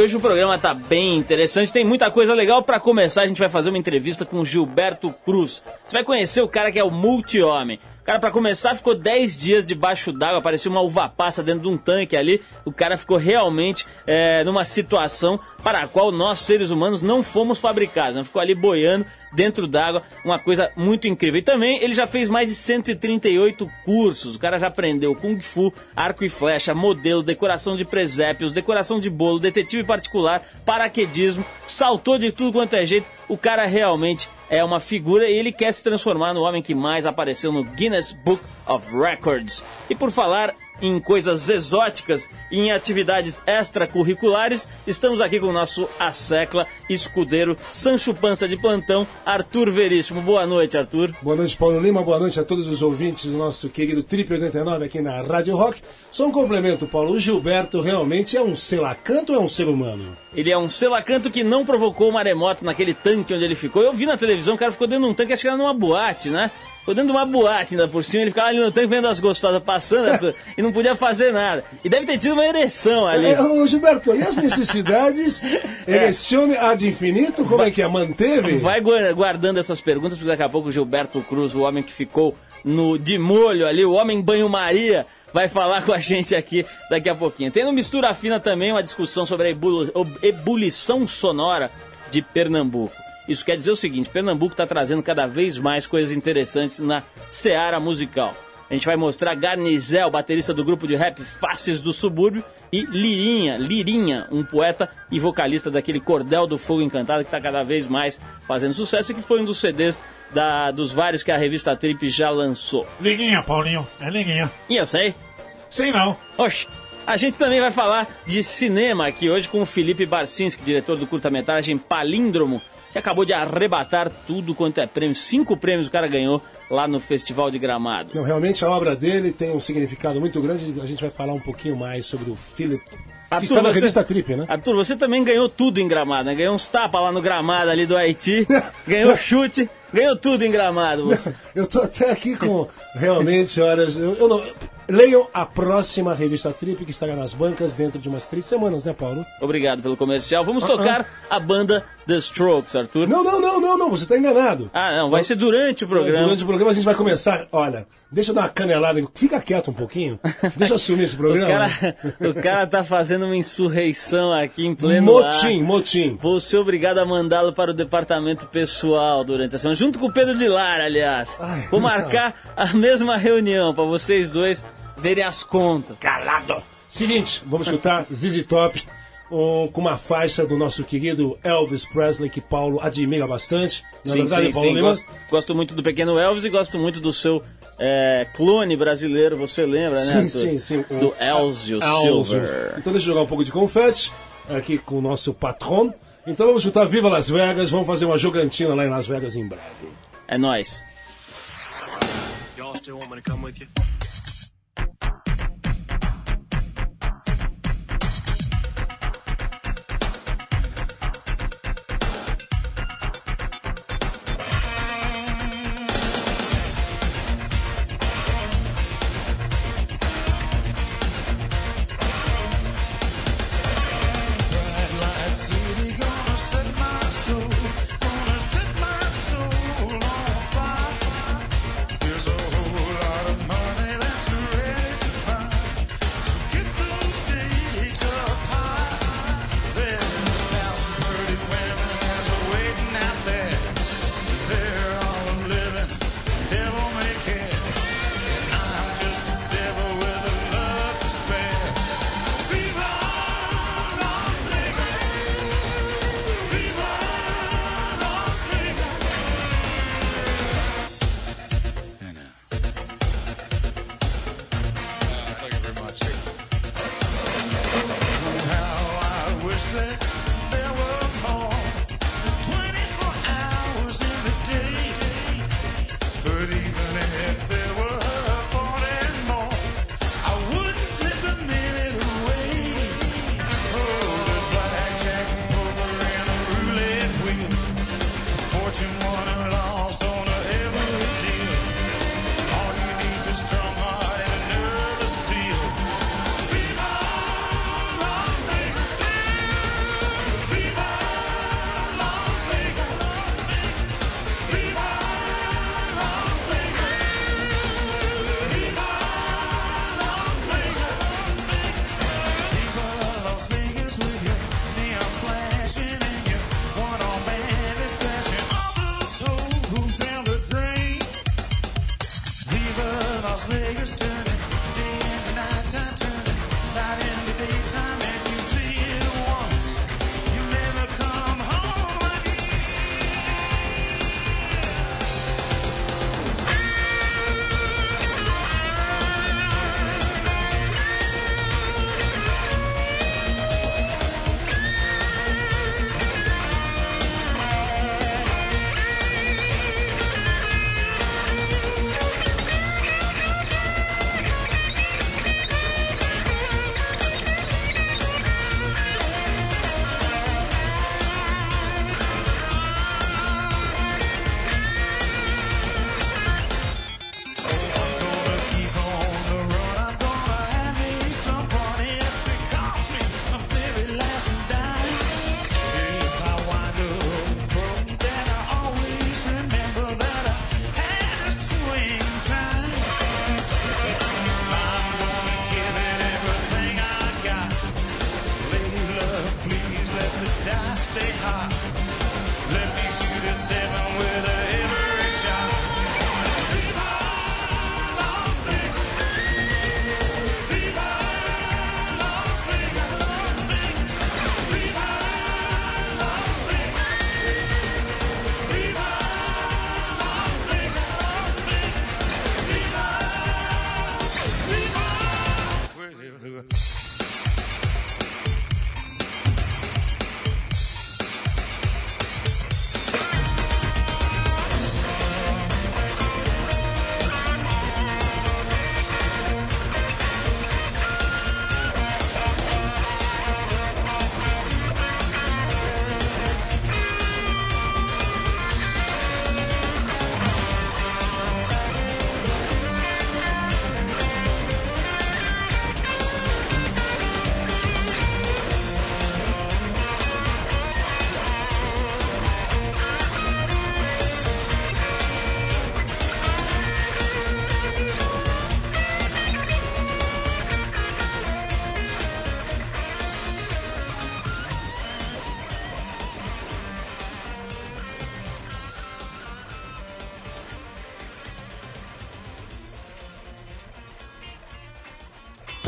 hoje o programa tá bem interessante, tem muita coisa legal. Para começar, a gente vai fazer uma entrevista com o Gilberto Cruz. Você vai conhecer o cara que é o multi-homem. Cara, para começar, ficou 10 dias debaixo d'água, parecia uma uva passa dentro de um tanque ali. O cara ficou realmente é, numa situação para a qual nós, seres humanos, não fomos fabricados. Né? Ficou ali boiando dentro d'água, uma coisa muito incrível. E também ele já fez mais de 138 cursos. O cara já aprendeu Kung Fu, arco e flecha, modelo, decoração de presépios, decoração de bolo, detetive particular, paraquedismo, saltou de tudo quanto é jeito. O cara realmente é uma figura e ele quer se transformar no homem que mais apareceu no Guinness Book of Records. E por falar em coisas exóticas e em atividades extracurriculares, estamos aqui com o nosso Assecla escudeiro Sancho Pança de plantão, Arthur Veríssimo. Boa noite, Arthur. Boa noite, Paulo Lima. Boa noite a todos os ouvintes do nosso querido Trip 89 aqui na Rádio Rock. Só um complemento, Paulo. O Gilberto realmente é um selacanto ou é um ser humano? Ele é um selacanto que não provocou maremoto naquele tanque onde ele ficou. Eu vi na televisão, o cara ficou dentro de um tanque, acho que era numa boate, né? Ficou dentro de uma boate ainda por cima, ele ficava ali no tanque vendo as gostosas passando Arthur, e não podia fazer nada. E deve ter tido uma ereção ali. É, ô, Gilberto, e as necessidades? Erezione ad infinito? Como é que é? Manteve? Vai gua- guardando essas perguntas, porque daqui a pouco o Gilberto Cruz, o homem que ficou no de molho ali, o homem banho-maria, vai falar com a gente aqui daqui a pouquinho. Tem no Mistura Fina também uma discussão sobre a ebulição sonora de Pernambuco. Isso quer dizer o seguinte, Pernambuco está trazendo cada vez mais coisas interessantes na seara musical. A gente vai mostrar Garnizel, baterista do grupo de rap Faces do Subúrbio, e Lirinha, Lirinha, um poeta e vocalista daquele Cordel do Fogo Encantado que está cada vez mais fazendo sucesso e que foi um dos CDs da- dos vários que a revista Trip já lançou. Liguinha, Paulinho. É liguinha. E eu sei, Sei não. Oxe, a gente também vai falar de cinema aqui hoje com o Felipe Barcinski, diretor do curta-metragem Palíndromo, que acabou de arrebatar tudo quanto é prêmio. Cinco prêmios o cara ganhou lá no Festival de Gramado. Não, realmente a obra dele tem um significado muito grande. A gente vai falar um pouquinho mais sobre o Philip. Que está na revista Trip, né? Arthur, você também ganhou tudo em Gramado, né? Ganhou uns tapas lá no Gramado ali do Haiti, ganhou chute, ganhou tudo em Gramado você. Eu tô até aqui com realmente horas. Eu, eu não. Leiam a próxima revista Trip que estará nas bancas dentro de umas três semanas, né, Paulo? Obrigado pelo comercial. Vamos tocar a banda The Strokes, Arthur. Não, não, não, não, não, você está enganado. Ah, não, vai ser durante o programa. Durante o programa a gente vai começar. Olha, deixa eu dar uma canelada. Fica quieto um pouquinho. Deixa eu assumir esse programa. o cara tá fazendo uma insurreição aqui em pleno Motim, ar. motim. Vou ser obrigado a mandá-lo para o departamento pessoal durante a semana, junto com o Pedro de Lara, aliás. Ai, Vou não. marcar a mesma reunião para vocês dois verem as contas. Calado. Seguinte, vamos escutar ZZ Top um, com uma faixa do nosso querido Elvis Presley que Paulo admira bastante. Na Sim, verdade, sim, Paulo sim. Lima? Gosto, gosto muito do Pequeno Elvis e gosto muito do seu é, clone brasileiro, você lembra, né? Sim, Arthur? sim, sim. Do Elzio Elzio. Silver. Então deixa eu jogar um pouco de confete aqui com o nosso patrão. Então vamos escutar Viva Las Vegas, vamos fazer uma jogantina lá em Las Vegas em breve. É nóis. Y'all still want me to come with you? Las Vegas to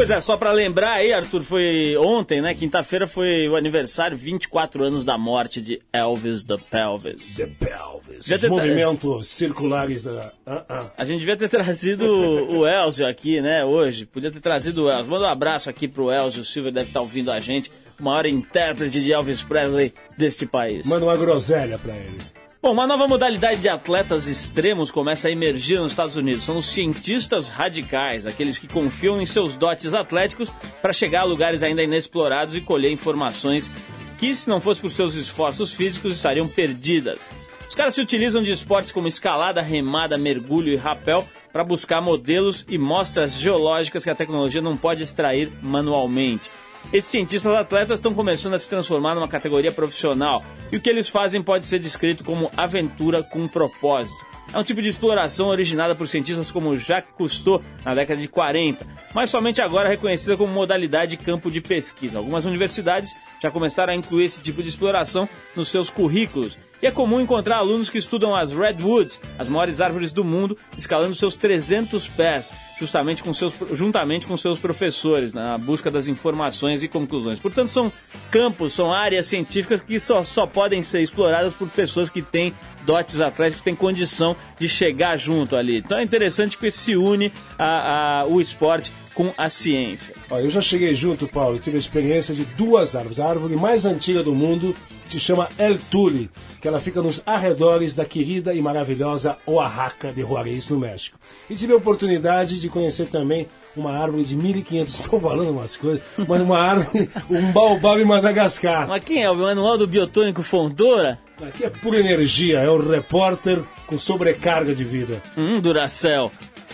Pois é, só pra lembrar aí, Arthur, foi ontem, né? Quinta-feira foi o aniversário, 24 anos da morte de Elvis the Pelvis. The Pelvis. Os te- movimentos circulares da. Ah, ah. A gente devia ter trazido o Elzio aqui, né, hoje. Podia ter trazido o Elzio. Manda um abraço aqui pro Elzio Silva, deve estar ouvindo a gente. O maior intérprete de Elvis Presley deste país. Manda uma groselha pra ele. Bom, uma nova modalidade de atletas extremos começa a emergir nos Estados Unidos. São os cientistas radicais, aqueles que confiam em seus dotes atléticos para chegar a lugares ainda inexplorados e colher informações que, se não fosse por seus esforços físicos, estariam perdidas. Os caras se utilizam de esportes como escalada, remada, mergulho e rapel para buscar modelos e mostras geológicas que a tecnologia não pode extrair manualmente. Esses cientistas atletas estão começando a se transformar numa categoria profissional e o que eles fazem pode ser descrito como aventura com propósito. É um tipo de exploração originada por cientistas como Jacques Cousteau na década de 40, mas somente agora reconhecida como modalidade de campo de pesquisa. Algumas universidades já começaram a incluir esse tipo de exploração nos seus currículos. E é comum encontrar alunos que estudam as Redwoods, as maiores árvores do mundo, escalando seus 300 pés, justamente com seus, juntamente com seus professores, na busca das informações e conclusões. Portanto, são campos, são áreas científicas que só, só podem ser exploradas por pessoas que têm dotes atléticos, que têm condição de chegar junto ali. Então é interessante que se une a, a, o esporte com a ciência. Olha, eu já cheguei junto, Paulo, tive a experiência de duas árvores. A árvore mais antiga do mundo se chama El Tule, que ela fica nos arredores da querida e maravilhosa Oaxaca de Juarez, no México. E tive a oportunidade de conhecer também uma árvore de 1500, estou falando umas coisas, mas uma árvore, um baobab em Madagascar. Mas quem é? O manual do biotônico Fondora? Aqui é pura energia, é o repórter com sobrecarga de vida. Hum, Duracell.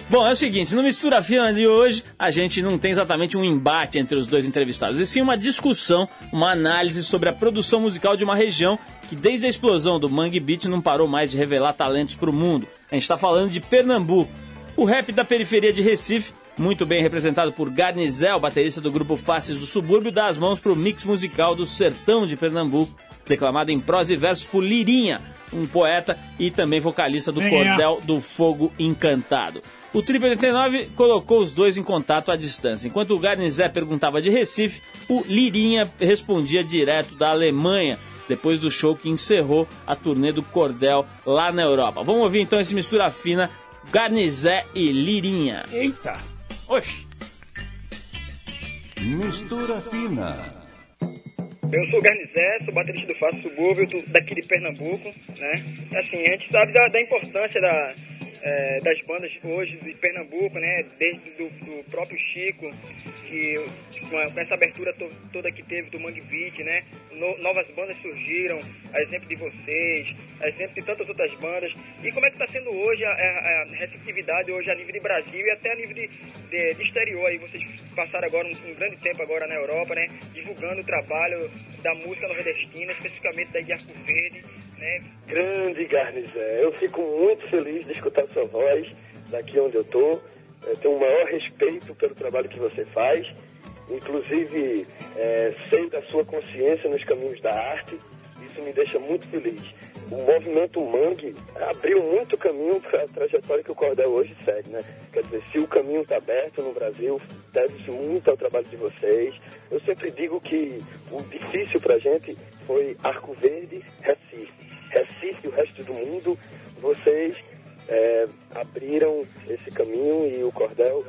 Bom, é o seguinte, no Mistura Fina de hoje, a gente não tem exatamente um embate entre os dois entrevistados, e sim uma discussão, uma análise sobre a produção musical de uma região que desde a explosão do Mangue Beat não parou mais de revelar talentos para o mundo. A gente está falando de Pernambuco. O rap da periferia de Recife, muito bem representado por Garnizel, baterista do grupo Faces do Subúrbio, dá as mãos para o mix musical do Sertão de Pernambuco, declamado em prosa e versos por Lirinha, um poeta e também vocalista do. Cordel do Fogo Encantado. O Triple 89 colocou os dois em contato à distância. Enquanto o Garnizé perguntava de Recife, o Lirinha respondia direto da Alemanha, depois do show que encerrou a turnê do Cordel lá na Europa. Vamos ouvir então esse mistura fina, Garnizé e Lirinha. Eita! Oxi! Mistura fina. Eu sou o Garnizé, sou baterista do Fácil Subúrbio, do- daqui de Pernambuco, né? Assim, a gente sabe da, da importância da, eh, das bandas hoje de Pernambuco, né? Desde do, do próprio Chico, que com essa abertura to- toda que teve do Mangue Beat, né? No- novas bandas surgiram, a exemplo de vocês, a exemplo de tantas outras bandas. E como é que está sendo hoje a, a- a receptividade hoje a nível de Brasil e até a nível de, de, de exterior aí? Vocês passaram agora um, um grande tempo agora na Europa, né? Divulgando o trabalho da música nordestina, especificamente da de Arco Verde, Grande Garnizé, eu fico muito feliz de escutar sua voz daqui onde eu tô. Eu tenho o maior respeito pelo trabalho que você faz. Inclusive, é, sei da sua consciência nos caminhos da arte. Isso me deixa muito feliz. O movimento Mangue abriu muito caminho para a trajetória que o Cordel hoje segue, né? Quer dizer, se o caminho está aberto no Brasil, deve-se muito ao trabalho de vocês. Eu sempre digo que o difícil para a gente foi Arco Verde, Recife. Recife e o resto do mundo, vocês é, abriram esse caminho e o Cordel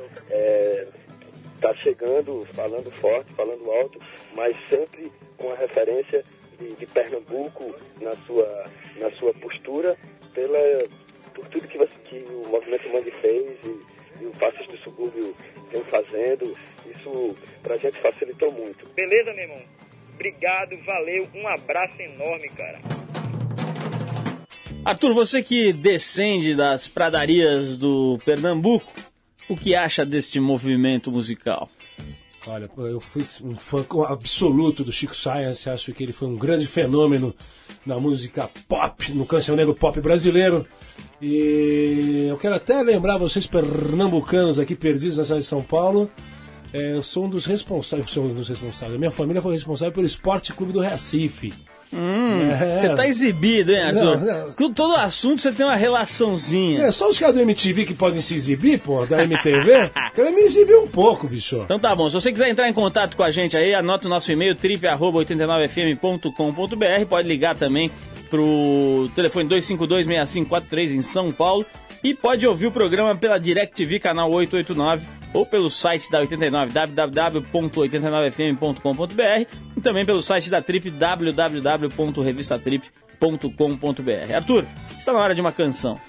está chegando, falando forte, falando alto, mas sempre com a referência de, de Pernambuco na sua, na sua postura, pela, por tudo que, você, que o Movimento Mangue fez e, e o Passos do Subúrbio vem fazendo. Isso para a gente facilitou muito. Beleza, meu irmão? Obrigado, valeu, um abraço enorme, cara. Arthur, você que descende das pradarias do Pernambuco, o que acha deste movimento musical? Olha, eu fui um fã absoluto do Chico Science, acho que ele foi um grande fenômeno na música pop, no cancioneiro pop brasileiro. E eu quero até lembrar vocês pernambucanos aqui perdidos na cidade de São Paulo, é, eu sou um dos responsáveis, sou um dos responsáveis. Minha família foi responsável pelo Esporte Clube do Recife. É. Você tá exibido, hein, Arthur? Não, não. Com todo assunto você tem uma relaçãozinha. É só os caras do MTV que podem se exibir, pô, da MTV. Quero me exibir um pouco, bicho. Então tá bom, se você quiser entrar em contato com a gente aí, anota o nosso e-mail trip@89fm.com.br, pode ligar também pro telefone 2526543 em São Paulo e pode ouvir o programa pela DirecTV canal 889 ou pelo site da 89 www.89fm.com.br e também pelo site da Trip www.revistatrip.com.br. Arthur, está na hora de uma canção.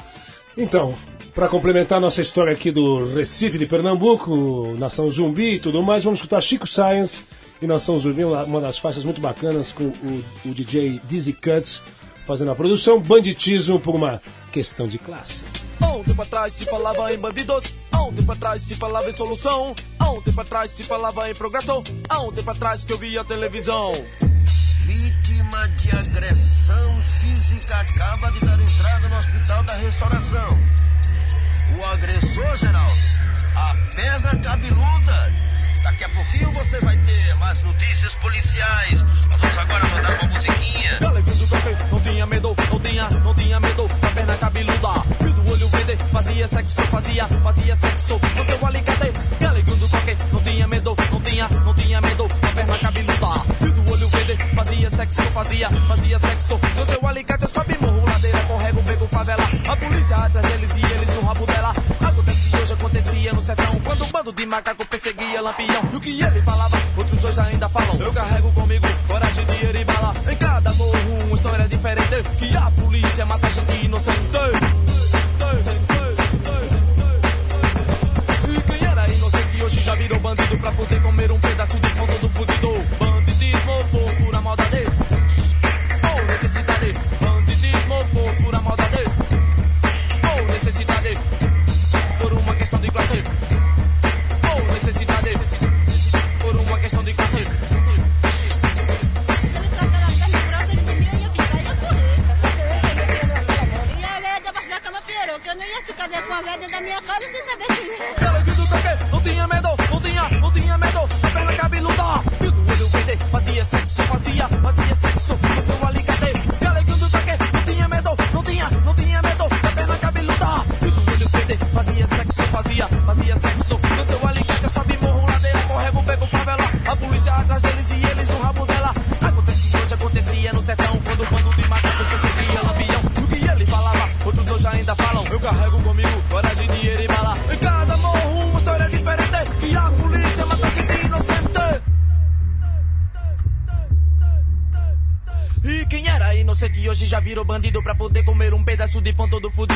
Então, para complementar nossa história aqui do Recife de Pernambuco, Nação Zumbi e tudo mais, vamos escutar Chico Science e Nação Zumbi, uma das faixas muito bacanas com o, o DJ Dizzy Cuts fazendo a produção, banditismo por uma questão de classe. Há um tempo atrás se falava em bandidos, há um tempo atrás se falava em solução, há um tempo atrás se falava em progresso, há um tempo atrás que eu via televisão. Vítima de agressão física acaba de dar entrada no hospital da restauração. O agressor, Geraldo, a perna cabeluda. Daqui a pouquinho você vai ter mais notícias policiais. Nós vamos agora mandar uma musiquinha. Galeguinho do não tinha medo, não tinha, não tinha medo da perna cabeluda. Fio do olho verde, fazia sexo, fazia, fazia sexo. No teu alicate, galeguinho do toque, não tinha medo, não tinha, não tinha medo sexo, fazia, fazia sexo. No teu alicate, sobe morro, ladeira, corrego, pego favela. A polícia atrás deles e eles no rabo dela. Acontece hoje, acontecia no sertão. Quando um bando de macaco perseguia lampião. E o que ele falava, outros hoje ainda falam. Eu carrego comigo coragem, dinheiro e bala. Em cada morro, uma história diferente. Que a polícia mata gente inocente. Quem era inocente hoje já virou bandido pra poder comer um do futebol.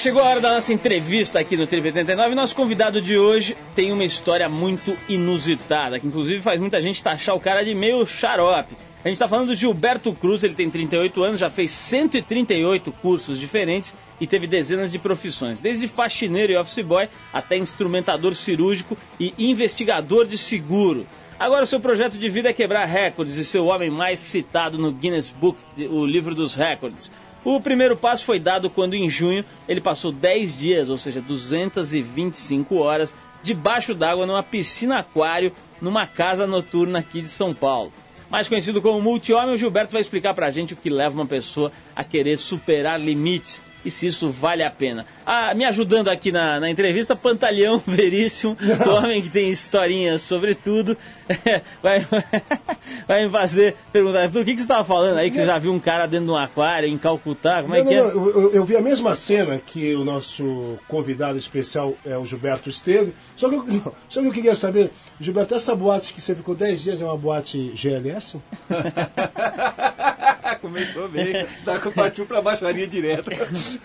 Chegou a hora da nossa entrevista aqui no Trip 89. Nosso convidado de hoje tem uma história muito inusitada, que inclusive faz muita gente taxar o cara de meio xarope. A gente tá falando do Gilberto Cruz, ele tem 38 anos, já fez 138 cursos diferentes e teve dezenas de profissões, desde faxineiro e office boy até instrumentador cirúrgico e investigador de seguro. Agora seu projeto de vida é quebrar recordes e ser o homem mais citado no Guinness Book, o livro dos recordes. O primeiro passo foi dado quando, em junho, ele passou 10 dias, ou seja, 225 horas, debaixo d'água numa piscina aquário numa casa noturna aqui de São Paulo. Mais conhecido como multi-homem, o Gilberto vai explicar pra gente o que leva uma pessoa a querer superar limites e se isso vale a pena. Ah, me ajudando aqui na, na entrevista, Pantaleão Veríssimo, o homem que tem historinhas sobre tudo, vai, vai me fazer perguntar, Arthur, o que, que você estava falando aí, que você já viu um cara dentro de um aquário em Calcutá, como é Não, que não, é? não, eu, eu- vi a mesma cena que o nosso convidado especial, é, o Gilberto, esteve. Só que, eu, só que eu queria saber, Gilberto, essa boate que você ficou 10 dias é uma boate GLS? Começou bem, tá, partiu pra baixaria direto.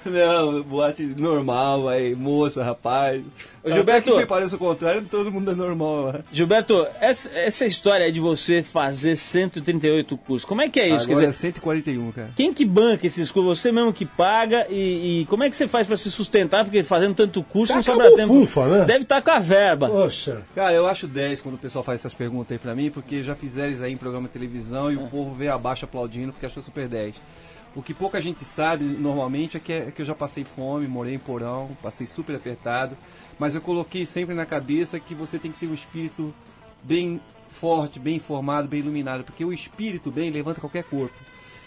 Não, boate normal, aí, moça, rapaz. Ô, Gilberto- Até que me parece o contrário, todo mundo é normal lá. Gilberto, essa, essa história de você fazer 138 cursos, como é que é isso? Quer Agora é dizer, 141, cara. Quem que banca esses cursos? Você mesmo que paga e, e como é que você faz para se sustentar? Porque fazendo tanto curso Tá não sobra tempo. bufunfa, né? Deve estar com a verba. Poxa. Cara, eu acho 10 quando o pessoal faz essas perguntas aí pra mim, porque já fizeram isso aí em programa de televisão e o povo veio abaixo aplaudindo porque achou super 10. O que pouca gente sabe normalmente é que, é que eu já passei fome, morei em porão, passei super apertado, mas eu coloquei sempre na cabeça que você tem que ter um espírito bem forte, bem informado, bem iluminado, porque o espírito bem levanta qualquer corpo.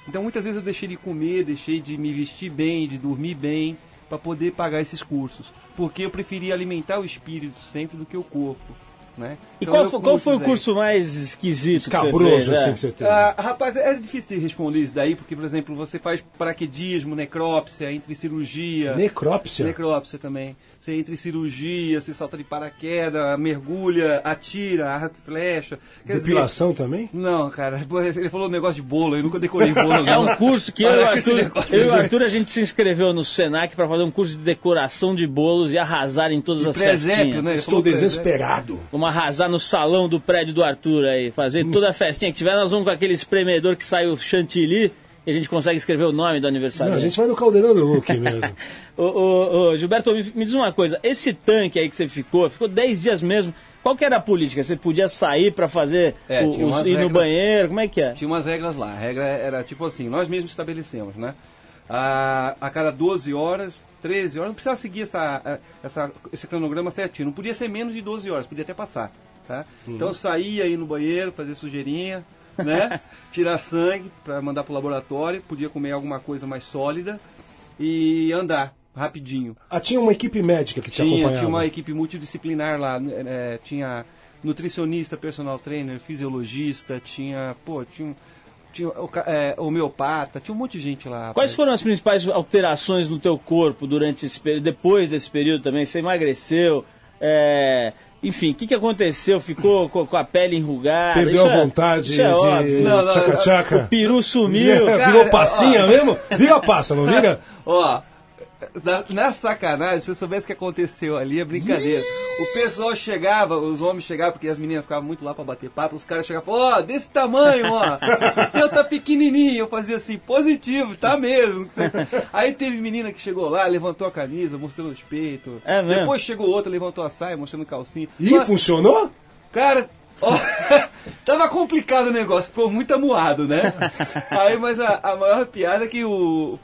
Então muitas vezes eu deixei de comer, deixei de me vestir bem, de dormir bem, para poder pagar esses cursos, porque eu preferia alimentar o espírito sempre do que o corpo. Né? E Então, qual, eu foi, qual foi o curso mais esquisito que Escabroso, fez? assim, é? que você teve. ah, rapaz, é difícil de responder isso daí, porque, por exemplo, você faz paraquedismo, necrópsia, entre cirurgia. Necrópsia? Necrópsia também. Você entra em cirurgia, você salta de paraquedas, mergulha, atira, arco e flecha. Quer dizer, Depilação também? não, cara, ele falou um negócio de bolo, eu nunca decorei bolo. É um curso que eu e o Arthur, eu e Arthur a gente se inscreveu no Senac para fazer um curso de decoração de bolos e arrasar em todas De as presépio, festinhas. né? Estou desesperado. Vamos arrasar no salão do prédio do Arthur aí, fazer toda a festinha que tiver. Nós vamos com aquele espremedor que sai o chantilly e a gente consegue escrever o nome do aniversário. Não, a gente vai no caldeirão do Hulk mesmo. Ô, ô, ô, Gilberto, me, me diz uma coisa. Esse tanque aí que você ficou, ficou 10 dias mesmo. Qual que era a política? Você podia sair para fazer, É, o- umas ir no regras. banheiro? Como é que é? Tinha umas regras lá. A regra era tipo assim, nós mesmos estabelecemos, né? A, a cada 12 horas, 13 horas, não precisava seguir essa, essa, esse cronograma certinho. Não podia ser menos de 12 horas, podia até passar. Tá? Então eu saía aí no banheiro, fazer sujeirinha, né? Tirar sangue para mandar pro laboratório, podia comer alguma coisa mais sólida e andar rapidinho. Ah, tinha uma equipe médica que te Tinha, acompanhava. tinha uma equipe multidisciplinar lá, né, é, tinha nutricionista, personal trainer, fisiologista, tinha, pô, tinha, um- tinha o é, homeopata, tinha um monte de gente lá. Quais foram as principais alterações no teu corpo durante esse período, depois desse período também? Você emagreceu? É, Enfim, o que, que aconteceu? Ficou com, com a pele enrugada? Perdeu Isso a é- vontade é de óbvio. Não, não, tchaca-tchaca. O peru sumiu. Virou passinha mesmo? Vira passa, não vira? Ó, na, na sacanagem, se você soubesse o que aconteceu ali, é brincadeira. O pessoal chegava, os homens chegavam, porque as meninas ficavam muito lá pra bater papo, os caras chegavam e falavam, ó, desse tamanho, ó. Eu tá pequenininho. Eu fazia assim, positivo, tá mesmo. Aí teve menina que chegou lá, levantou a camisa, mostrando os peitos. É mesmo? Depois chegou outra, levantou a saia, mostrando calcinha. Ih, Mas- funcionou? Cara, ó, tava complicado o negócio, ficou muito amuado, né? Aí, mas a, a maior piada é que o.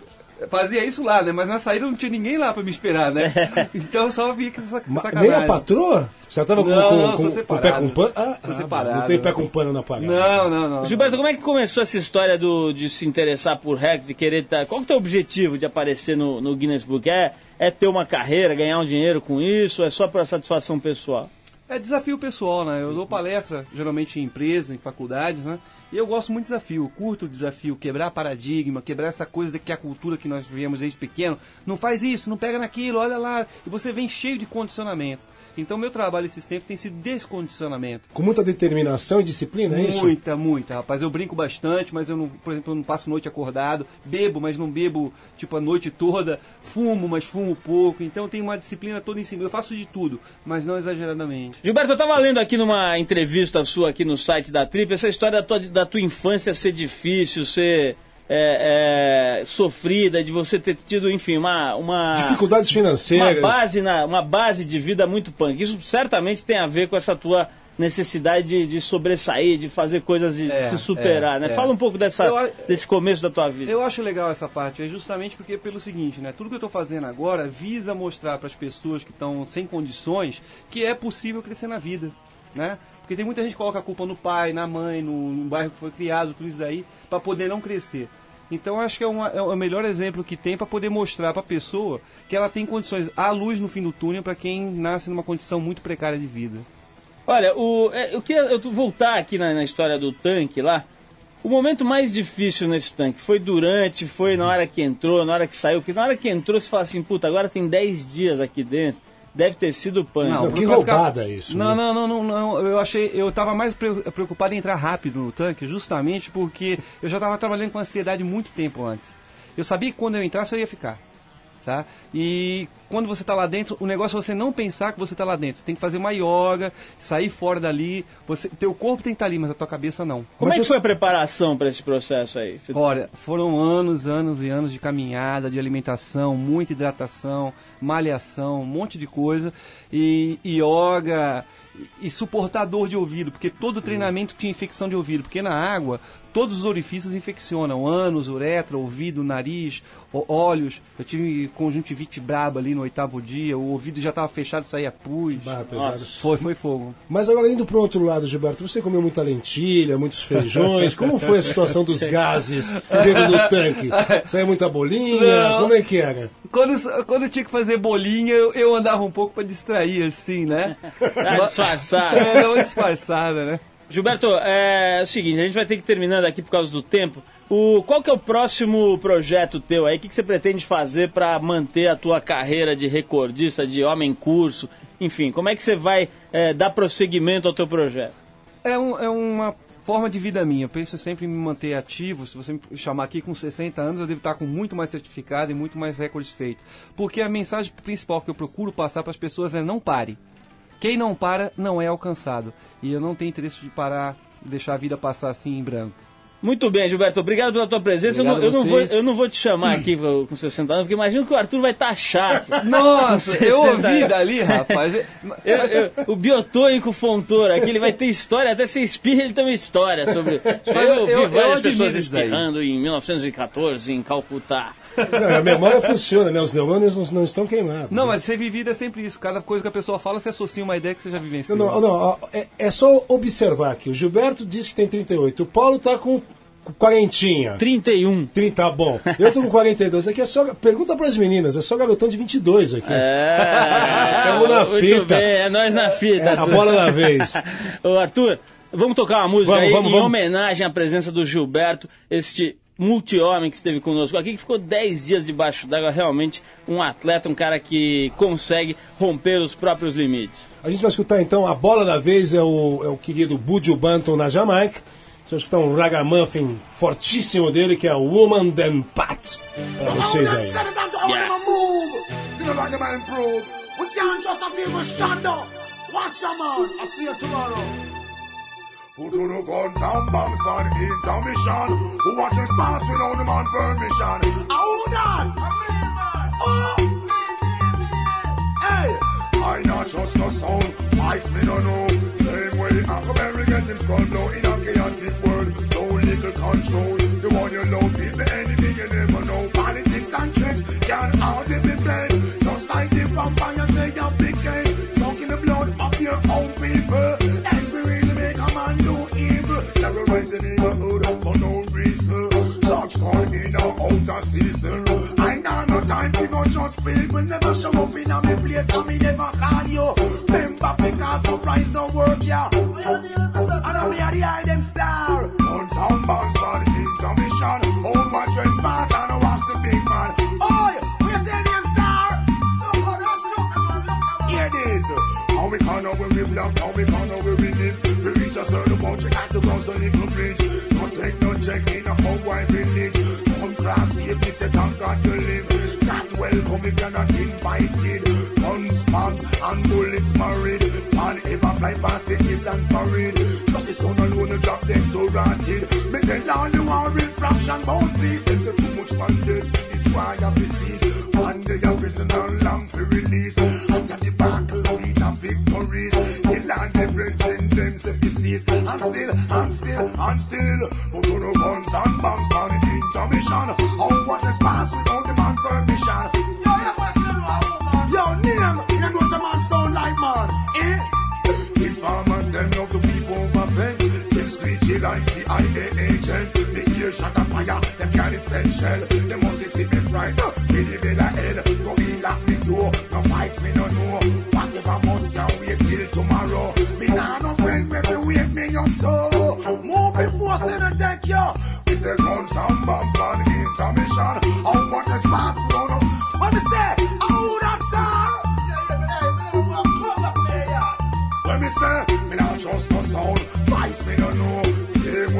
Fazia isso lá, né? Mas na saída não tinha ninguém lá pra me esperar, né? Então eu só vi que essa sacanagem. Nem a patroa? Você tava com, Não, com, não, com- com pé com pano? Ah, ah, separado. Não tem pé com pano na parada. Não, não, não. Gilberto, como é que começou essa história do, de se interessar por recorde, de querer estar... Qual que é o teu objetivo de aparecer no, no Guinness Book? É, é ter uma carreira, ganhar um dinheiro com isso? Ou é só para satisfação pessoal? É desafio pessoal, né? Eu dou palestra, geralmente em empresas, em faculdades, né? E eu gosto muito de desafio, curto o desafio, quebrar paradigma, quebrar essa coisa que a cultura que nós viemos desde pequeno, não faz isso, não pega naquilo, olha lá, e você vem cheio de condicionamento. Então meu trabalho esses tempos tem sido descondicionamento. Com muita determinação e disciplina, é isso? Muita, muita, rapaz. Eu brinco bastante, mas eu não, por exemplo, eu não passo noite acordado. Bebo, mas não bebo tipo a noite toda. Fumo, mas fumo pouco. Então tem uma disciplina toda em cima. Eu faço de tudo, mas não exageradamente. Gilberto, eu tava lendo aqui numa entrevista sua aqui no site da Trip, essa história da tua, da tua infância ser difícil, ser é, é, sofrida, de você ter tido, enfim, uma... uma Dificuldades uma financeiras. base, na, uma base de vida muito punk. Isso certamente tem a ver com essa tua necessidade de, de sobressair, de fazer coisas e É, se superar, é, né? é. Fala um pouco dessa, Eu desse começo da tua vida. Eu acho legal essa parte, é justamente porque pelo seguinte, né? Tudo que eu estou fazendo agora visa mostrar para as pessoas que estão sem condições que é possível crescer na vida, né? Porque tem muita gente que coloca a culpa no pai, na mãe, no, no bairro que foi criado, tudo isso daí, para poder não crescer. Então acho que é, uma- é o melhor exemplo que tem para poder mostrar para a pessoa que ela tem condições, há luz no fim do túnel para quem nasce numa condição muito precária de vida. Olha, o, é, eu queria eu voltar aqui na, na história do tanque lá. O momento mais difícil nesse tanque foi durante, foi na hora que entrou, na hora que saiu. Porque na hora que entrou, você fala assim, puta, agora tem 10 dias aqui dentro. Deve ter sido pânico. que pra ficar- roubada isso, Não, né? não, não, não, não. Eu achei, eu tava mais pre- preocupado em entrar rápido no tanque, justamente porque eu já tava trabalhando com ansiedade muito tempo antes. Eu sabia que quando eu entrasse eu ia ficar. Tá? E quando você está lá dentro, o negócio é você não pensar que você está lá dentro. Você tem que fazer uma yoga, sair fora dali. Você, teu corpo tem que estar ali, mas a tua cabeça não. Como é que foi a preparação para esse processo aí? Você- Olha, foram anos, anos e anos de caminhada, de alimentação, muita hidratação, malhação, um monte de coisa. E yoga e, e suportar dor de ouvido, porque todo treinamento tinha infecção de ouvido, porque na água todos os orifícios infeccionam, ânus, uretra, ouvido, nariz, olhos. Eu tive conjuntivite braba ali no oitavo dia, o ouvido já estava fechado, saía pus. pesado. Foi, foi fogo. Mas agora indo pro outro lado, Gilberto, você comeu muita lentilha, muitos feijões. Como foi a situação dos gases dentro do tanque? Saiu muita bolinha? Não. Como é que era? Quando, quando eu tinha que fazer bolinha, eu, eu andava um pouco para distrair, assim, né? Ah, disfarçada. É, dá uma disfarçada, né? Gilberto, é o seguinte, a gente vai ter que ir terminando aqui por causa do tempo. O, qual que é o próximo projeto teu aí? O que, que você pretende fazer para manter a tua carreira de recordista, de homem curso? Enfim, como é que você vai é, dar prosseguimento ao teu projeto? É, um- é uma forma de vida minha. Eu penso sempre em me manter ativo. Se você me chamar aqui com 60 anos, eu devo estar com muito mais certificado e muito mais recordes feitos. Porque a mensagem principal que eu procuro passar para as pessoas é não pare. Quem não para não é alcançado. E eu não tenho interesse de parar, deixar a vida passar assim em branco. Muito bem, Gilberto, obrigado pela tua presença. Eu não, eu, não vou, eu não vou te chamar aqui com com 60 anos, porque imagino que o Arthur vai estar chato. Nossa, eu 60 ouvi anos. dali, rapaz. Eu- eu- o biotônico Fontoura aqui, ele vai ter história, até se espirra, ele tem uma história sobre. Eu ouvi várias pessoas espirrando em 1914 em Calcutá. Não, a memória funciona, né? Os neurônios não, não estão queimados. Não, mas ser vivido é sempre isso. Cada coisa que a pessoa fala, você associa uma ideia que você já vivenciou. Não, não, não, é, é só observar aqui. O Gilberto disse que tem 38. O Paulo tá com com quarentinha. 31. 30, tá bom. Eu tô com 42. Aqui é só. Pergunta pras meninas, é só garotão de 22 aqui. É, Tamo na fita. bem, é nós na fita. É, a bola da vez. Ô, Arthur, vamos tocar uma música Vamos, aí vamos, em vamos. homenagem à presença do Gilberto, este multi-homem que esteve conosco aqui, que ficou 10 dias debaixo d'água, realmente um atleta, um cara que consegue romper os próprios limites. A gente vai escutar então a bola da vez é o, é o querido Buju Banton na Jamaica. Vai escutar um ragamuffin fortíssimo dele que é Woman Them Pat. Pra vocês aí. Just. I. Who do no guns and bombs man intermission? Who watches pass without the man permission? Who that? Oh! Hey! I not trust no sound, ice me no know. Same way Huckleberry get him skull blow in a chaotic world. So little control. The one you love is the enemy you never know. Politics and tricks can hardly be played. Just like the vampires they have became. Soaking the blood of your own people. And we really make a man do evil. Terrorize the neighborhood for no reason. Church call in a outer season. I know no time to go just. We never show up in a place and me never call you. Remember because surprise no work, yeah. And I'm the hide them star. And bombs for the intermission. Old one trespass and watch the big man. Oi, we say them star. Hear this. How we can know where we block, how we can know where we live. We reach a certain point, you got to cross a little bridge. Don't take no check in a cowboy village. Don't cross safe, me say thank God you live. Not welcome if you're not invited. Guns, bombs, and bullets married. Man ever fly past the east and. Sun alone to drop them to rotted. Me tell all you are infraction bout peace. Them say too much man dead. This why I be seized. One day a prisoner long for release. After the battles, we the victories. Kill all the brethren, them say be seized. And still, and still, and still. Who to the guns and bombs for the intermission. Oh, what is pass without the like CIA agent. The hear shot of fire, them can't spend shell. They must take me fright. Me the bell of hell, go in lock me door. No vice me no know. Whatever must can wait till tomorrow. Me nah no friend when me wake me up so. Move before say no take you. We say guns and bombs on intermission. How much is pass round? What me say? How that star? When me say, me not trust no sound, vice me don't know.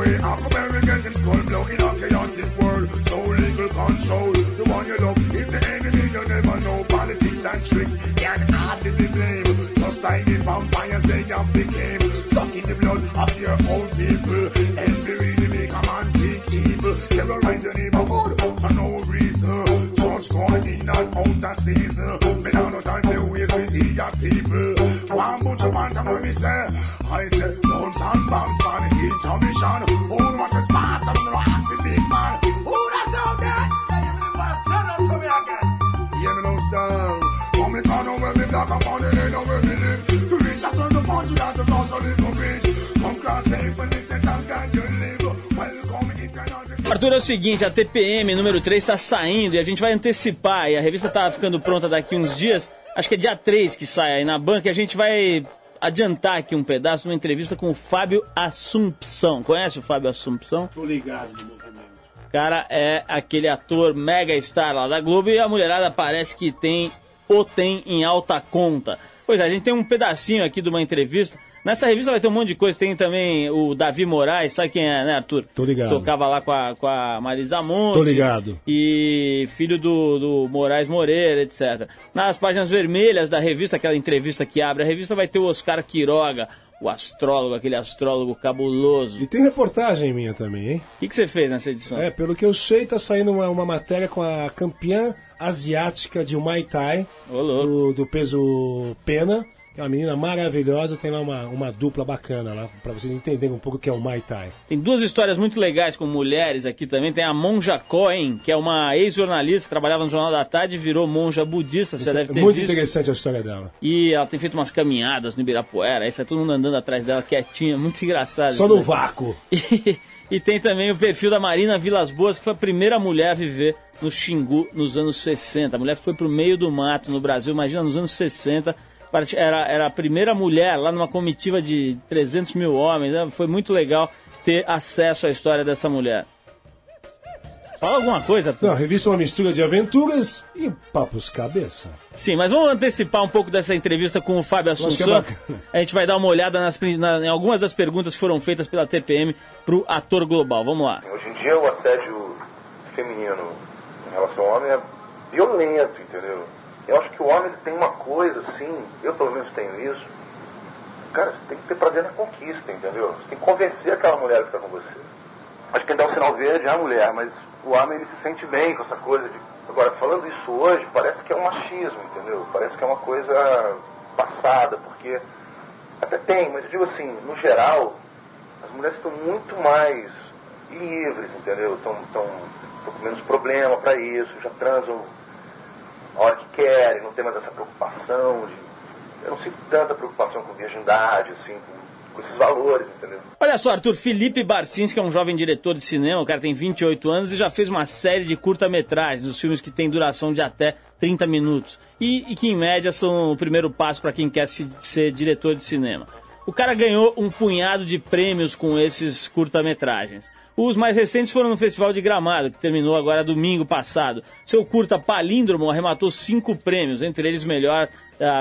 Way, how come every skull blow in a chaotic world? So legal control, the one you love is the enemy you never know. Politics and tricks can hardly be blamed. Just like the vampires they have became, sucking the blood of their own people. They really make a man think evil, terrorize your neighborhood for no reason. Judge going in and out of season. Me now no time to waste with the people. One bunch of man come me say, I say, guns and bombs for the intermission. Who know what is past? I'm gonna ask the big man. Who that out there? Hey, you wanna send it to me again? Yeah, me no star. Come me can know where me black upon the land of where me live. To reach a certain point, you got to cross a little bridge. Come cross safe when they say thank God Arthur, é o seguinte, a TPM número 3 está saindo e a gente vai antecipar, e a revista tá ficando pronta daqui uns dias, acho que é dia 3 que sai aí na banca, e a gente vai adiantar aqui um pedaço, uma entrevista com o Fábio Assumpção. Conhece o Fábio Assumpção? Tô ligado no movimento. O cara é aquele ator mega star lá da Globo e a mulherada parece que tem ou tem em alta conta. Pois é, a gente tem um pedacinho aqui de uma entrevista. Nessa revista vai ter um monte de coisa. Tem também o Davi Moraes, sabe quem é, né, Arthur? Tô ligado. Tocava lá com a, com a Marisa Monte. Tô ligado. E filho do, do Moraes Moreira, etc. Nas páginas vermelhas da revista, aquela entrevista que abre a revista, vai ter o Oscar Quiroga, o astrólogo, aquele astrólogo cabuloso. E tem reportagem minha também, hein? O que, que você fez nessa edição? É, pelo que eu sei, tá saindo uma, uma matéria com a campeã asiática de Muay Thai, do, do peso pena, que é uma menina maravilhosa, tem lá uma, uma dupla bacana lá, pra vocês entenderem um pouco o que é o Muay Thai. Tem duas histórias muito legais com mulheres aqui também. Tem a Monja Cohen, que é uma ex-jornalista, trabalhava no Jornal da Tarde e virou monja budista, você deve é ter muito visto. interessante a história dela. E ela tem feito umas caminhadas no Ibirapuera, aí sai todo mundo andando atrás dela quietinha, muito engraçado. Só isso no daí. vácuo. E, e tem também o perfil da Marina Vilas Boas, que foi a primeira mulher a viver no Xingu nos anos 60. A mulher foi pro meio do mato no Brasil, imagina, nos anos 60. Era, era a primeira mulher lá numa comitiva de 300 mil homens. né? Foi muito legal ter acesso à história dessa mulher. Fala alguma coisa, Arthur. Não, a revista é uma mistura de aventuras e papos cabeça. Sim, mas vamos antecipar um pouco dessa entrevista com o Fábio é Assunção. bacana. a gente vai dar uma olhada nas, na- em algumas das perguntas que foram feitas pela TPM pro ator global. Vamos lá. Hoje em dia o assédio feminino em relação ao homem é violento, entendeu? Eu acho que o homem tem uma coisa assim, eu pelo menos tenho isso. Cara, você tem que ter prazer na conquista, entendeu? Você tem que convencer aquela mulher que está com você. Acho que quem dá o sinal verde é a mulher, mas o homem ele se sente bem com essa coisa de. Agora, falando isso hoje, parece que é um machismo, entendeu? Parece que é uma coisa passada, porque até tem, mas eu digo assim, no geral, as mulheres estão muito mais livres, entendeu? Estão com menos problema para isso, já transam a hora que querem, não tem mais essa preocupação de. Eu não sinto tanta preocupação com virgindade, assim, com, com esses valores, entendeu? Olha só, Arthur, Felipe Barcinski é um jovem diretor de cinema, o cara tem 28 anos e já fez uma série de curta-metragens, dos filmes que tem duração de até 30 minutos. E, e que, em média, são o primeiro passo para quem quer se- ser diretor de cinema. O cara ganhou um punhado de prêmios com esses curta-metragens. Os mais recentes foram no Festival de Gramado, que terminou agora domingo passado. Seu curta Palíndromo arrematou cinco prêmios, entre eles melhor,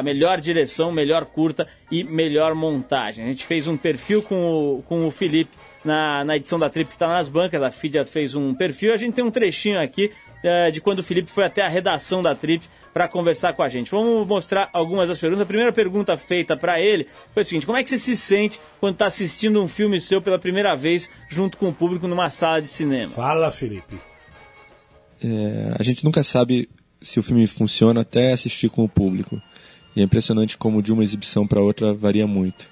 melhor direção, melhor curta e melhor montagem. A gente fez um perfil com o, com o Felipe na, na edição da Trip que está nas bancas. A Fidia fez um perfil. A gente tem um trechinho aqui eh, de quando o Felipe foi até a redação da Trip para conversar com a gente. Vamos mostrar algumas das perguntas. A primeira pergunta feita para ele foi a seguinte: como é que você se sente quando está assistindo um filme seu pela primeira vez junto com o público numa sala de cinema? Fala, Felipe. É, a gente nunca sabe se o filme funciona até assistir com o público. E é impressionante como de uma exibição para outra varia muito.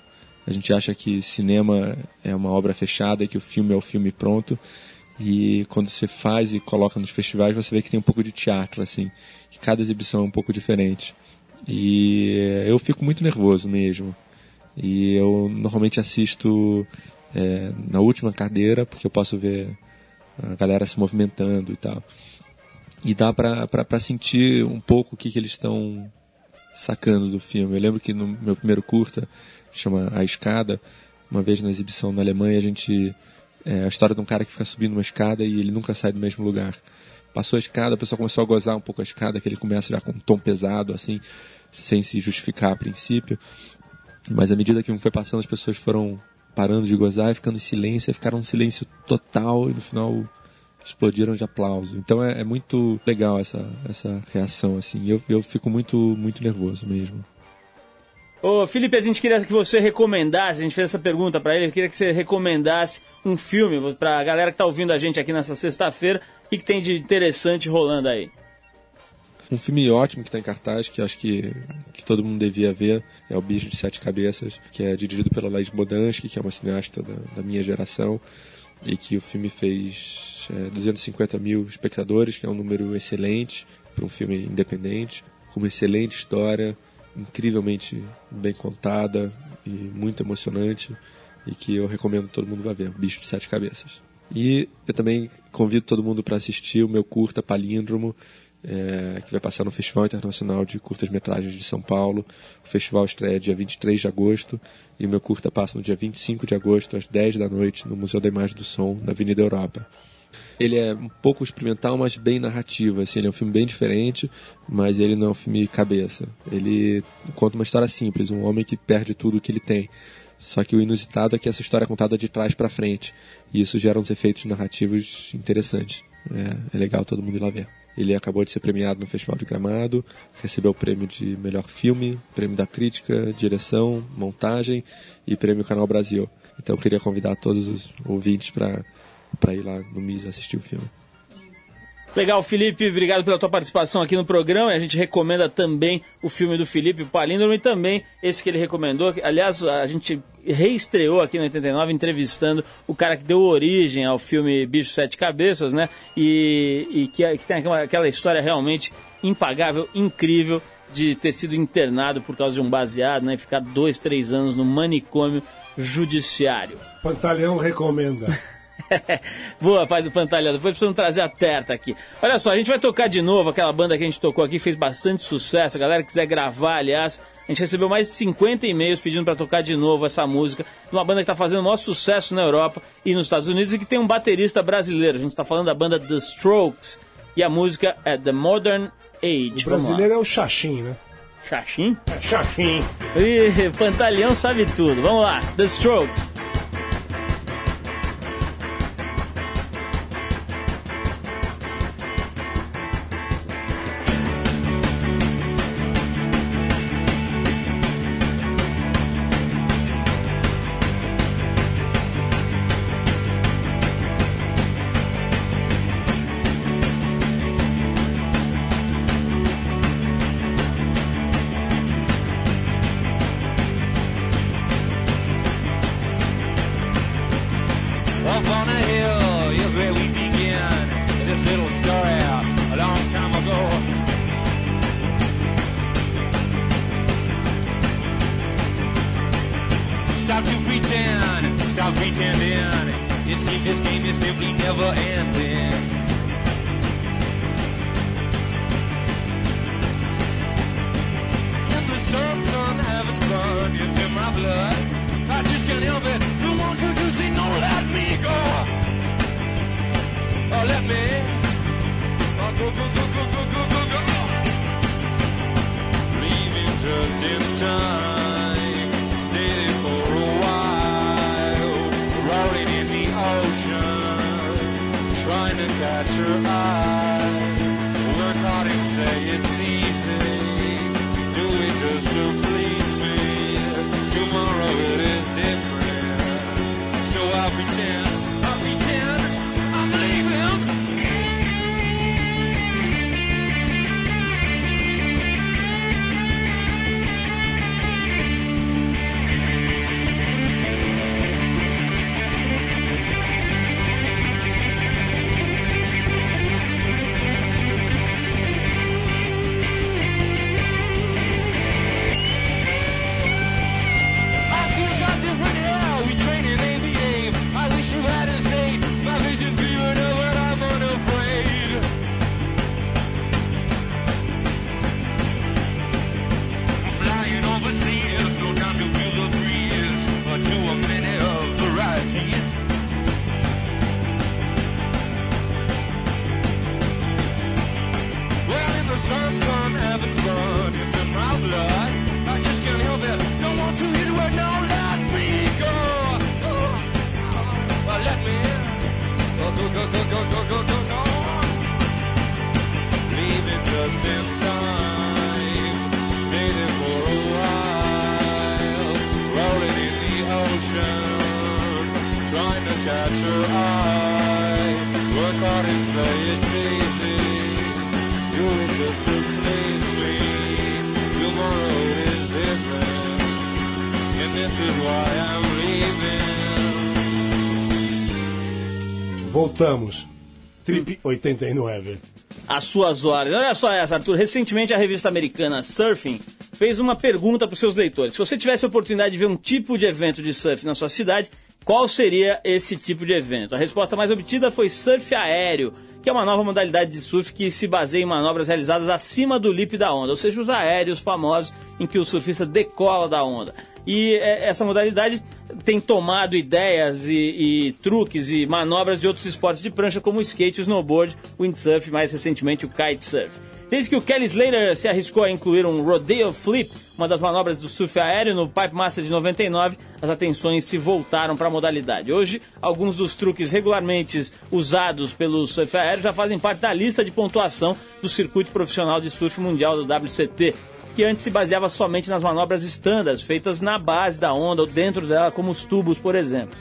A gente acha que cinema é uma obra fechada, que o filme é o filme pronto. E quando você faz e coloca nos festivais, você vê que tem um pouco de teatro, assim. Que cada exibição é um pouco diferente. E eu fico muito nervoso mesmo. E eu normalmente assisto é, na última cadeira, porque eu posso ver a galera se movimentando e tal. E dá pra sentir um pouco o que, que eles estão sacando do filme. Eu lembro que no meu primeiro curta, chama A Escada, uma vez na exibição na Alemanha, a gente. É a história de um cara que fica subindo uma escada e ele nunca sai do mesmo lugar. Passou a escada, a pessoa começou a gozar um pouco a escada, que ele começa já com um tom pesado, assim, sem se justificar a princípio. Mas à medida que um foi passando, as pessoas foram parando de gozar e ficando em silêncio, e ficaram em silêncio total e no final explodiram de aplauso. Então é, é muito legal essa, essa reação, assim. Eu, eu fico muito, muito nervoso mesmo. Ô, Felipe, a gente queria que você recomendasse, a gente fez essa pergunta pra ele, queria que você recomendasse um filme pra galera que tá ouvindo a gente aqui nessa sexta-feira e que tem de interessante rolando aí. Um filme ótimo que está em cartaz, que acho que, que todo mundo devia ver, é O Bicho de Sete Cabeças, que é dirigido pela Laís Bodansky, que é uma cineasta da, da minha geração, e que o filme fez é, 250 mil espectadores, que é um número excelente para um filme independente, com uma excelente história, incrivelmente bem contada e muito emocionante, e que eu recomendo que todo mundo vá ver, Bicho de Sete Cabeças. E eu também convido todo mundo para assistir o meu curta Palíndromo, é, que vai passar no Festival Internacional de Curtas-Metragens de São Paulo. O festival estreia dia 23 de agosto e o meu curta passa no dia 25 de agosto, às 10 da noite, no Museu da Imagem do Som, na Avenida Europa. Ele é um pouco experimental, mas bem narrativo. Assim, ele é um filme bem diferente, mas ele não é um filme cabeça. Ele conta uma história simples, um homem que perde tudo o que ele tem. Só que o inusitado é que essa história é contada de trás para frente. E isso gera uns efeitos narrativos interessantes. É, é legal todo mundo ir lá ver. Ele acabou de ser premiado no Festival de Gramado, recebeu o prêmio de melhor filme, prêmio da crítica, direção, montagem e prêmio Canal Brasil. Então eu queria convidar todos os ouvintes para ir lá no MIS assistir o filme. Legal, Felipe, obrigado pela tua participação aqui no programa. A gente recomenda também o filme do Felipe, Palíndromo, e também esse que ele recomendou. Aliás, a gente reestreou aqui no 89 entrevistando o cara que deu origem ao filme Bicho Sete Cabeças, né? E, e que, que tem aquela, aquela história realmente impagável, incrível de ter sido internado por causa de um baseado, né? E ficar dois, três anos no manicômio judiciário. Pantaleão recomenda. Boa, faz o pantalhão. Depois precisamos trazer a Terta aqui. Olha só, a gente vai tocar de novo aquela banda que a gente tocou aqui, fez bastante sucesso. A galera quiser gravar, aliás, a gente recebeu mais de 50 e-mails pedindo para tocar de novo essa música. Uma banda que está fazendo o maior sucesso na Europa e nos Estados Unidos e que tem um baterista brasileiro. A gente está falando da banda The Strokes e a música é The Modern Age. O brasileiro é o Xaxim, né? Xaxim? É Xaxim. Ih, Pantaleão sabe tudo. Vamos lá, The Strokes. Voltamos. Trip 89. As suas horas. Olha só essa, Arthur. Recentemente a revista americana Surfing fez uma pergunta para os seus leitores. Se você tivesse a oportunidade de ver um tipo de evento de surf na sua cidade, qual seria esse tipo de evento? A resposta mais obtida foi surf aéreo, que é uma nova modalidade de surf que se baseia em manobras realizadas acima do lip da onda, ou seja, os aéreos famosos em que o surfista decola da onda. E é, essa modalidade tem tomado ideias e, e truques e manobras de outros esportes de prancha, como o skate, o snowboard, o windsurf e mais recentemente o kitesurf. Desde que o Kelly Slater se arriscou a incluir um rodeo flip, uma das manobras do surf aéreo no Pipe Master de 99, as atenções se voltaram para a modalidade. Hoje, alguns dos truques regularmente usados pelo surf aéreo já fazem parte da lista de pontuação do circuito profissional de surf mundial do WCT, que antes se baseava somente nas manobras standards, feitas na base da onda ou dentro dela, como os tubos, por exemplo.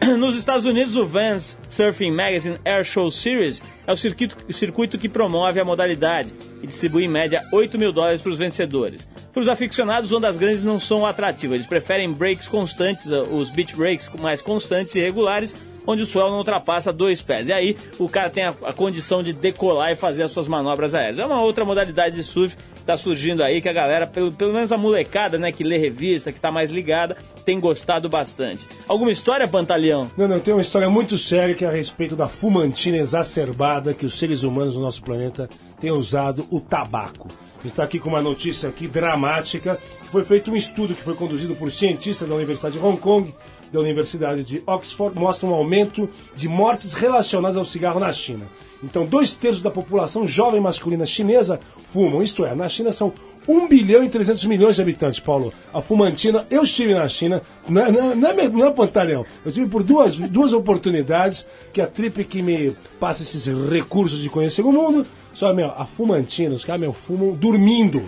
Nos Estados Unidos, o Vans Surfing Magazine Air Show Series é o circuito, o circuito que promove a modalidade e distribui em média 8 mil dólares para os vencedores. Para os aficionados, ondas grandes não são atrativas, eles preferem breaks constantes, os beach breaks mais constantes e regulares, onde o suelo não ultrapassa dois pés. E aí o cara tem a, a condição de decolar e fazer as suas manobras aéreas. É uma outra modalidade de surf está surgindo aí, que a galera, pelo, pelo menos a molecada, né, que lê revista, que está mais ligada, tem gostado bastante. Alguma história, Pantaleão? Não, não, tem uma história muito séria que é a respeito da fumantina exacerbada que os seres humanos no nosso planeta têm usado o tabaco. A gente está aqui com uma notícia aqui dramática. Foi feito um estudo que foi conduzido por cientistas da Universidade de Hong Kong, da Universidade de Oxford, mostra um aumento de mortes relacionadas ao cigarro na China. Então, dois terços da população jovem masculina chinesa fumam. Isto é, na China são 1 bilhão e 300 milhões de habitantes, Paulo. A fumantina, eu estive na China, é, não é pantalhão. Eu tive por duas, duas oportunidades que a Trip que me passa esses recursos de conhecer o mundo. Só, meu, a fumantina, os caras, meu, fumam dormindo.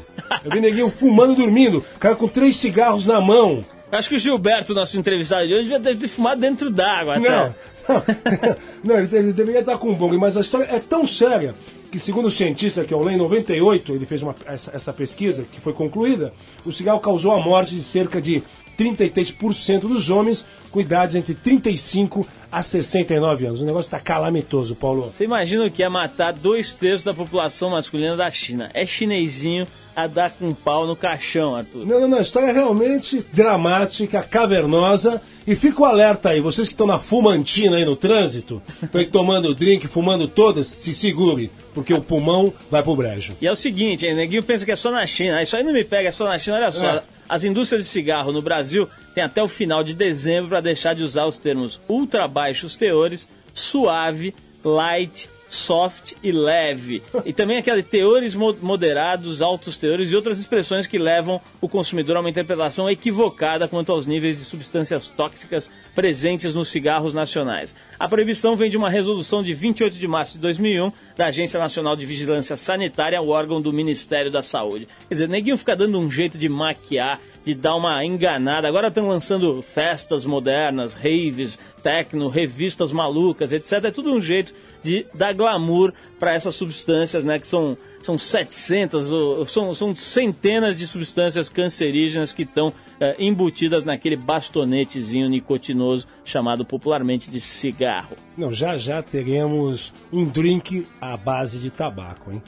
Eu vi neguinho fumando dormindo. Cara com três cigarros na mão. Acho que o Gilberto, nosso entrevistado de hoje, devia ter fumado dentro d'água. Não, não ele, ele deveria estar com um bong, mas a história é tão séria que, segundo o cientista, que é o Lei 98, ele fez uma, essa, essa pesquisa que foi concluída, o cigarro causou a morte de cerca de 33% dos homens com idades entre 35 a 69 anos. O negócio está calamitoso, Paulo. Você imagina o que é matar dois terços da população masculina da China? É chinesinho a dar com pau no caixão, Arthur. Não, não, não. A história é realmente dramática, cavernosa. E fica o alerta aí, vocês que estão na fumantina aí no trânsito, estão tomando drink, fumando todas, se segure, porque o pulmão vai pro brejo. E é o seguinte, hein, neguinho pensa que é só na China. Isso aí não me pega, é só na China, olha só. É. As indústrias de cigarro no Brasil têm até o final de dezembro para deixar de usar os termos ultra baixos teores, suave, light, soft e leve. E também aqueles teores mo- moderados, altos teores e outras expressões que levam o consumidor a uma interpretação equivocada quanto aos níveis de substâncias tóxicas presentes nos cigarros nacionais. A proibição vem de uma resolução de 28 de março de 2001 da Agência Nacional de Vigilância Sanitária, o órgão do Ministério da Saúde. Quer dizer, neguinho fica dando um jeito de maquiar, de dar uma enganada. Agora estão lançando festas modernas, raves, techno, revistas malucas, etc. É tudo um jeito de dar glamour para essas substâncias, né? Que são, são 700, ou- são, são centenas de substâncias cancerígenas que estão eh, embutidas naquele bastonetezinho nicotinoso chamado popularmente de cigarro. Não, já já teremos um drink à base de tabaco, hein?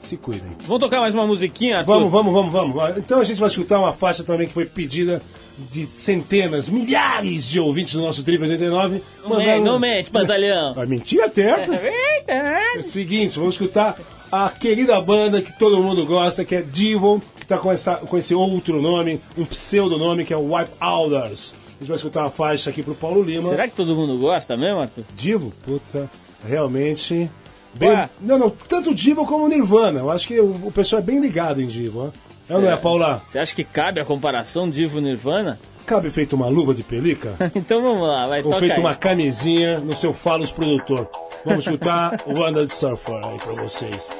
Se cuidem. Vamos tocar mais uma musiquinha, Arthur? Vamos, vamos, vamos, vamos. Então a gente vai escutar uma faixa também que foi pedida de centenas, milhares de ouvintes do nosso Triple 89. Não mente, não mente, batalhão. Vai mentir até. É o seguinte, vamos escutar a querida banda que todo mundo gosta, que é Devil, que tá com, essa, com esse outro nome, um pseudonome, que é o Wipe Outers. A gente vai escutar uma faixa aqui pro Paulo Lima. Será que todo mundo gosta mesmo, Arthur? Divo? Puta, realmente. Bem, Ué. não, não, tanto Divo como Nirvana. Eu acho que o, o pessoal é bem ligado em Divo. Né? É ou não é, Paula? Você acha que cabe a comparação Divo Nirvana? Cabe feito uma luva de pelica? então vamos lá, vai Ou feito aí. uma camisinha no seu falos produtor? Vamos escutar o Wanda de Surfer aí pra vocês.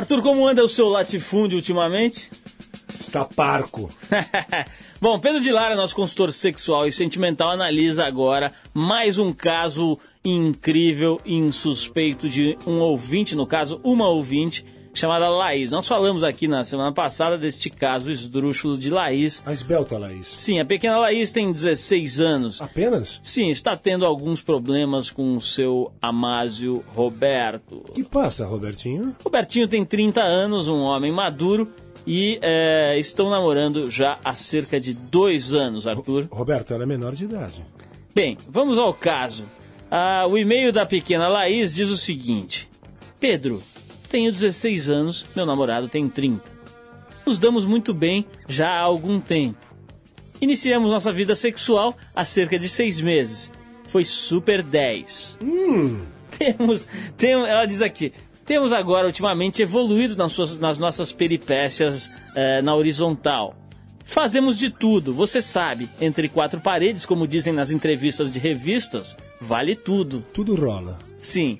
Arthur, como anda o seu latifúndio ultimamente? Está parco. Bom, Pedro de Lara, nosso consultor sexual e sentimental, analisa agora mais um caso incrível e insuspeito de um ouvinte, no caso, uma ouvinte, chamada Laís. Nós falamos aqui na semana passada deste caso esdrúxulo de Laís. A esbelta, Laís. Sim, a pequena Laís tem 16 anos. Apenas? Sim, está tendo alguns problemas com o seu Amásio Roberto. O que passa, Robertinho? Robertinho tem 30 anos, um homem maduro, e é, estão namorando já há cerca de dois anos, Arthur. Roberto, ela é menor de idade. Bem, vamos ao caso. Ah, o e-mail da pequena Laís diz o seguinte: Pedro, tenho 16 anos, meu namorado tem 30. Nos damos muito bem já há algum tempo. Iniciamos nossa vida sexual há cerca de seis meses. Foi super 10. Hum. Temos, temos, ela diz aqui, temos agora ultimamente evoluído nas, suas- nas nossas peripécias eh, na horizontal. Fazemos de tudo, você sabe, entre quatro paredes, como dizem nas entrevistas de revistas, vale tudo. Tudo rola. Sim.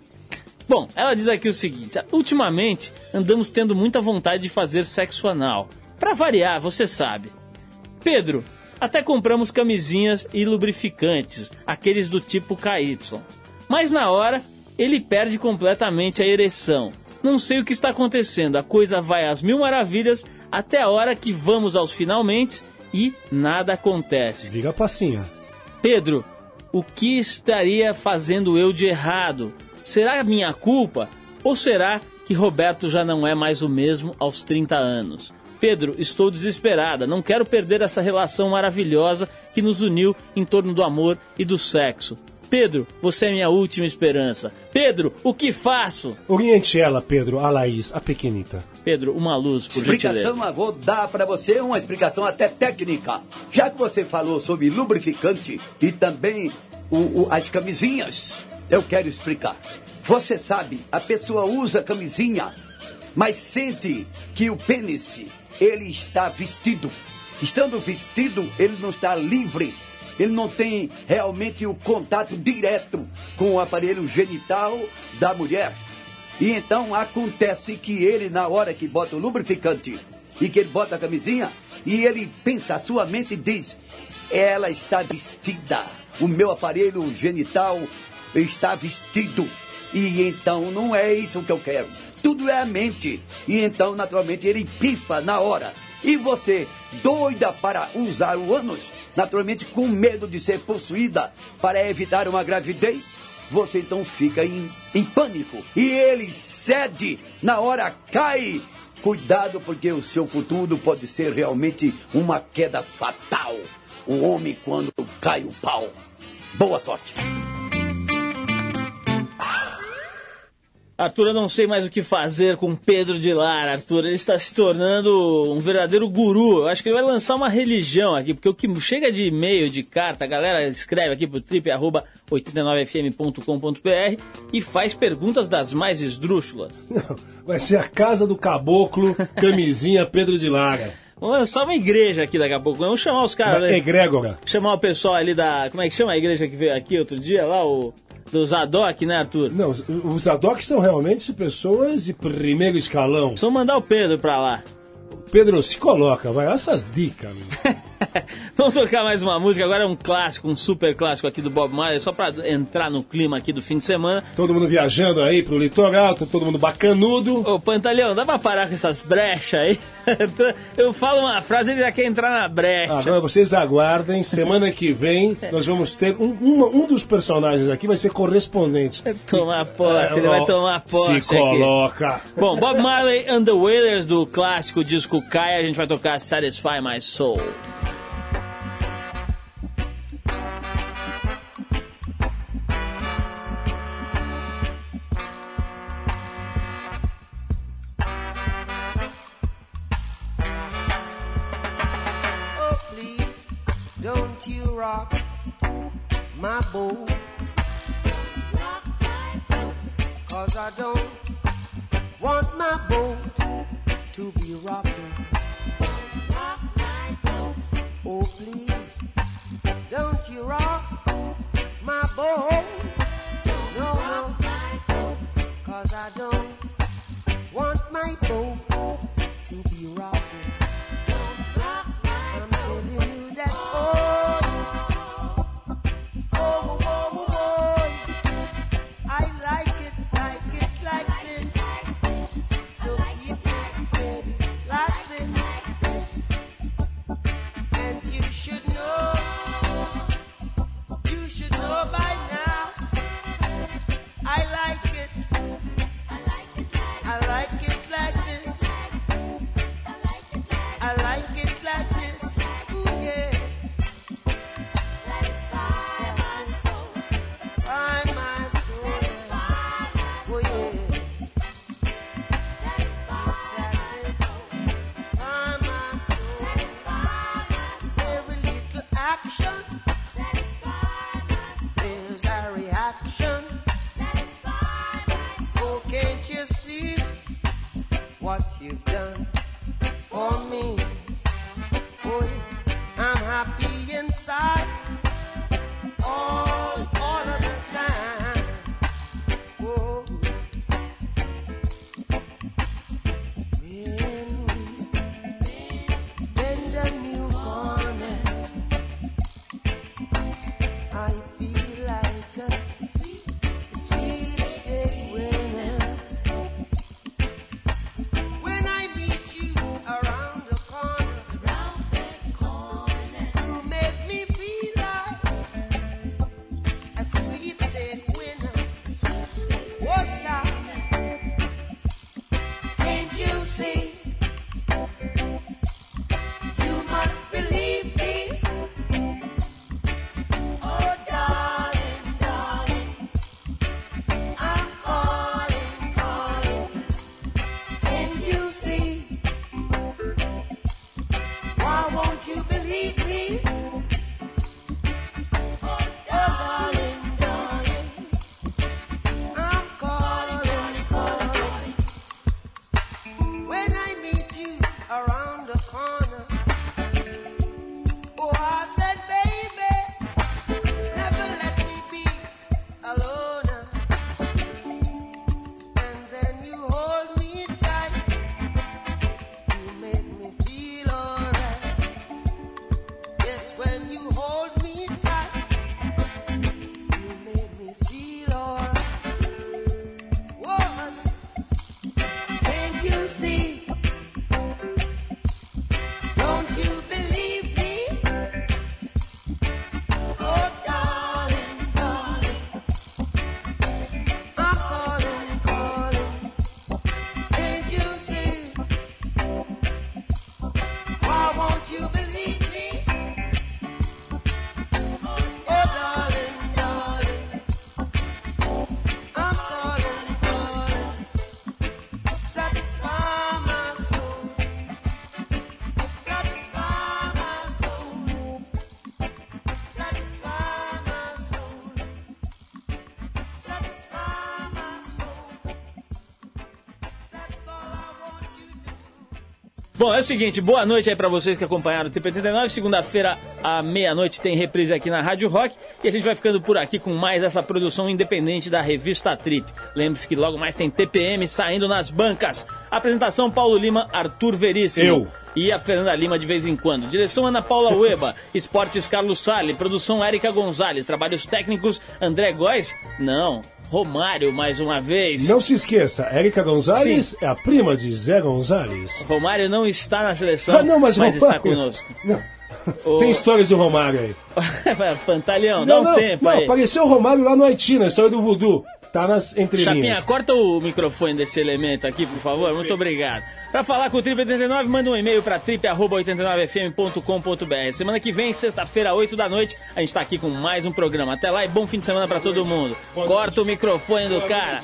Bom, ela diz aqui o seguinte: ultimamente andamos tendo muita vontade de fazer sexo anal. Pra variar, você sabe. Pedro, até compramos camisinhas e lubrificantes, aqueles do tipo KY. Mas na hora, ele perde completamente a ereção. Não sei o que está acontecendo, a coisa vai às mil maravilhas até a hora que vamos aos finalmente e nada acontece. Vira passinha. Pedro, o que estaria fazendo eu de errado? Será minha culpa? Ou será que Roberto já não é mais o mesmo aos 30 anos? Pedro, estou desesperada, não quero perder essa relação maravilhosa que nos uniu em torno do amor e do sexo. Pedro, você é minha última esperança. Pedro, o que faço? Oriente ela, Pedro, a Laís, a pequenita. Pedro, uma luz, por gentileza. Explicação, vou dar para você uma explicação até técnica. Já que você falou sobre lubrificante e também o- o- as camisinhas, eu quero explicar. Você sabe, a pessoa usa camisinha, mas sente que o pênis, ele está vestido. Estando vestido, ele não está livre. Ele não tem realmente o contato direto com o aparelho genital da mulher. E então acontece que ele, na hora que bota o lubrificante e que ele bota a camisinha, e ele pensa, a sua mente diz: ela está vestida, o meu aparelho genital está vestido. E então não é isso que eu quero. Tudo é a mente. E então, naturalmente, ele pifa na hora. E você, doida para usar o ânus, naturalmente com medo de ser possuída para evitar uma gravidez, você então fica em, em pânico. E ele cede, na hora cai. Cuidado, porque o seu futuro pode ser realmente uma queda fatal. O homem quando cai o pau. Boa sorte. Arthur, eu não sei mais o que fazer com Pedro de Lara, Arthur. Ele está se tornando um verdadeiro guru. Eu acho que ele vai lançar uma religião aqui, porque o que chega de e-mail, de carta, a galera escreve aqui pro trip.89fm.com.br e faz perguntas das mais esdrúxulas. Vai ser a casa do caboclo, camisinha Pedro de Lara. Vamos lançar uma igreja aqui daqui a pouco. Vamos chamar os caras. Egrégora. Chamar o pessoal ali da. Como é que chama a igreja que veio aqui outro dia? Lá, o. Do Zadok, né, Arthur? Não, os- Zadok são realmente pessoas de primeiro escalão. Só mandar o Pedro pra lá. Pedro, se coloca, vai, essas dicas. meu. Vamos tocar mais uma música. Agora é um clássico, um super clássico aqui do Bob Marley, só pra entrar no clima aqui do fim de semana. Todo mundo viajando aí pro litoral, tá todo mundo bacanudo. Ô, Pantaleão, dá pra parar com essas brechas aí? Eu falo uma frase e ele já quer entrar na brecha. Agora vocês aguardem, semana que vem nós vamos ter um, uma- um dos personagens aqui vai ser correspondente. Tomar posse, ele vai tomar posse. Se coloca. Aqui. Bom, Bob Marley and the Wailers do clássico disco Kai, a gente vai tocar Satisfy My Soul. You've done see? O seguinte, boa noite aí pra vocês que acompanharam o TP39. Segunda-feira, à meia-noite, tem reprise aqui na Rádio Rock. E a gente vai ficando por aqui com mais essa produção independente da revista Trip. Lembre-se que logo mais tem TPM saindo nas bancas. Apresentação Paulo Lima, Arthur Veríssimo. Eu. E a Fernanda Lima de vez em quando. Direção Ana Paula Ueba. Esportes Carlos Sale. Produção Érica Gonzalez. Trabalhos técnicos André Góes. Não. Romário mais uma vez. Não se esqueça, Érica Gonzalez é a prima de Zé Gonzalez. Romário não está na seleção, Ah, não, mas mas Romário- está conosco. Não. O- Tem histórias do Romário aí. Pantalhão, dá um não, tempo não, aí. apareceu o Romário lá no Haiti, na história do voodoo. Tá nas entrelinhas. Chapinha, corta o microfone desse elemento aqui, por favor. Muito obrigado. Pra falar com o Trip 89, manda um e-mail pra trip89fm.com.br. Semana que vem, sexta-feira, 8 da noite, a gente tá aqui com mais um programa. Até lá e bom fim de semana pra todo mundo. Corta o microfone do cara.